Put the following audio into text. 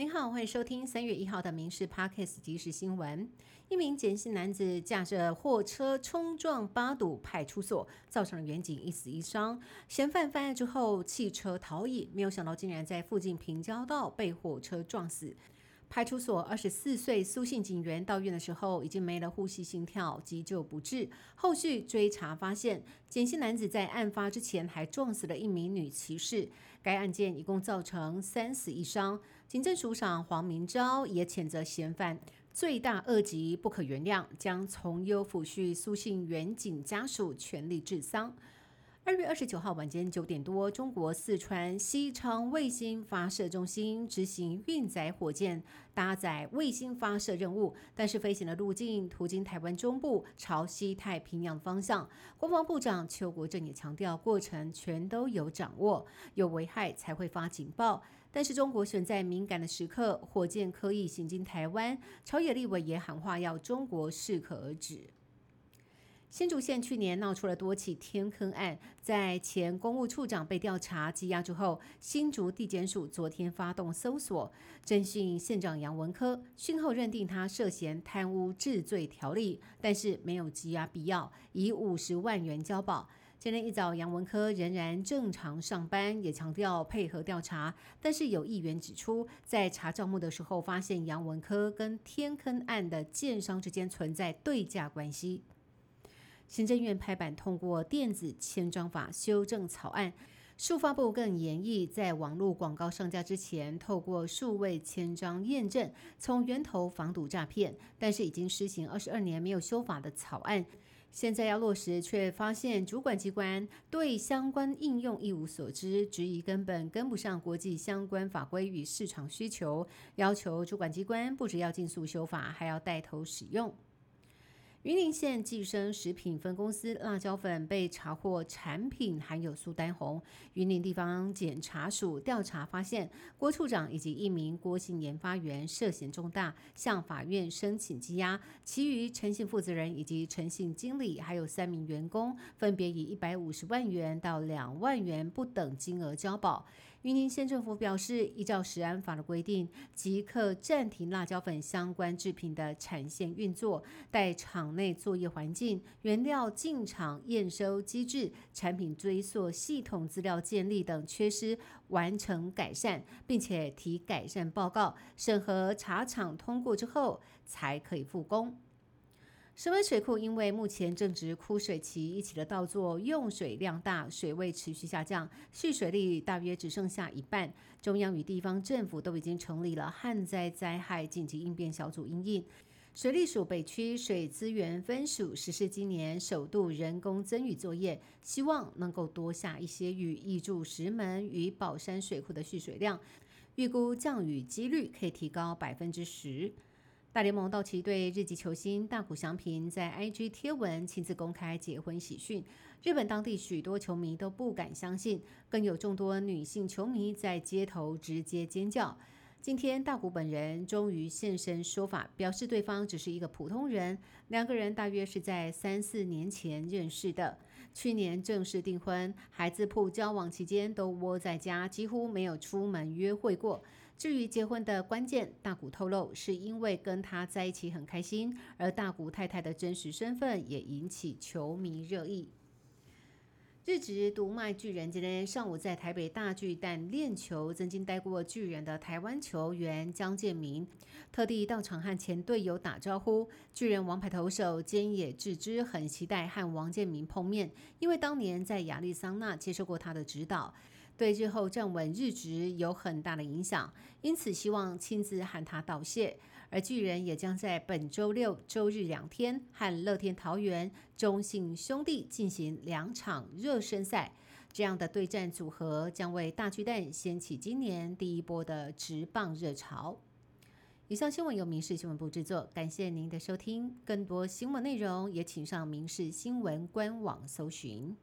您好，欢迎收听三月一号的《民事 Parkes 即时新闻》。一名简姓男子驾着货车冲撞八堵派出所，造成了远警一死一伤。嫌犯犯案之后弃车逃逸，没有想到竟然在附近平交道被货车撞死。派出所二十四岁苏姓警员到院的时候，已经没了呼吸、心跳，急救不治。后续追查发现，简姓男子在案发之前还撞死了一名女骑士。该案件一共造成三死一伤。警政署长黄明昭也谴责嫌犯罪大恶极，不可原谅，将从优抚恤苏姓原警家属全力治丧。二月二十九号晚间九点多，中国四川西昌卫星发射中心执行运载火箭搭载卫星发射任务，但是飞行的路径途经台湾中部，朝西太平洋方向。国防部长邱国正也强调，过程全都有掌握，有危害才会发警报。但是中国选在敏感的时刻，火箭刻意行经台湾，朝野立委也喊话要中国适可而止。新竹县去年闹出了多起天坑案，在前公务处长被调查羁押之后，新竹地检署昨天发动搜索，侦讯县长杨文科，讯后认定他涉嫌贪污治罪条例，但是没有羁押必要，以五十万元交保。今天一早，杨文科仍然正常上班，也强调配合调查，但是有议员指出，在查账目的时候，发现杨文科跟天坑案的建商之间存在对价关系。行政院拍板通过电子签章法修正草案，数发部更严议，在网络广告上架之前，透过数位签章验证，从源头防堵诈骗。但是已经施行二十二年没有修法的草案，现在要落实，却发现主管机关对相关应用一无所知，质疑根本跟不上国际相关法规与市场需求，要求主管机关不只要尽速修法，还要带头使用。云林县计生食品分公司辣椒粉被查获产品含有苏丹红，云林地方检察署调查发现，郭处长以及一名郭姓研发员涉嫌重大，向法院申请羁押，其余诚信负责人以及诚信经理还有三名员工，分别以一百五十万元到两万元不等金额交保。云林县政府表示，依照食安法的规定，即刻暂停辣椒粉相关制品的产线运作，待厂内作业环境、原料进场验收机制、产品追溯系统资料建立等缺失完成改善，并且提改善报告，审核查厂通过之后，才可以复工。石门水库因为目前正值枯水期，一起的稻作用水量大，水位持续下降，蓄水率大约只剩下一半。中央与地方政府都已经成立了旱灾灾害紧急应变小组，应应水利署北区水资源分署实施今年首度人工增雨作业，希望能够多下一些雨，挹注石门与宝山水库的蓄水量，预估降雨几率可以提高百分之十。大联盟道奇队日籍球星大谷翔平在 IG 贴文亲自公开结婚喜讯，日本当地许多球迷都不敢相信，更有众多女性球迷在街头直接尖叫。今天大谷本人终于现身说法，表示对方只是一个普通人，两个人大约是在三四年前认识的，去年正式订婚，孩子铺交往期间都窝在家，几乎没有出门约会过。至于结婚的关键，大谷透露是因为跟他在一起很开心，而大谷太太的真实身份也引起球迷热议。日职独卖巨人今天上午在台北大巨蛋练球，曾经待过巨人的台湾球员江建民特地到场和前队友打招呼。巨人王牌投手菅野智之很期待和王建民碰面，因为当年在亚利桑那接受过他的指导。对日后站稳日职有很大的影响，因此希望亲自和他道谢。而巨人也将在本周六、周日两天和乐天桃园、中信兄弟进行两场热身赛，这样的对战组合将为大巨蛋掀起今年第一波的直棒热潮。以上新闻由民事新闻部制作，感谢您的收听。更多新闻内容也请上民事新闻官网搜寻。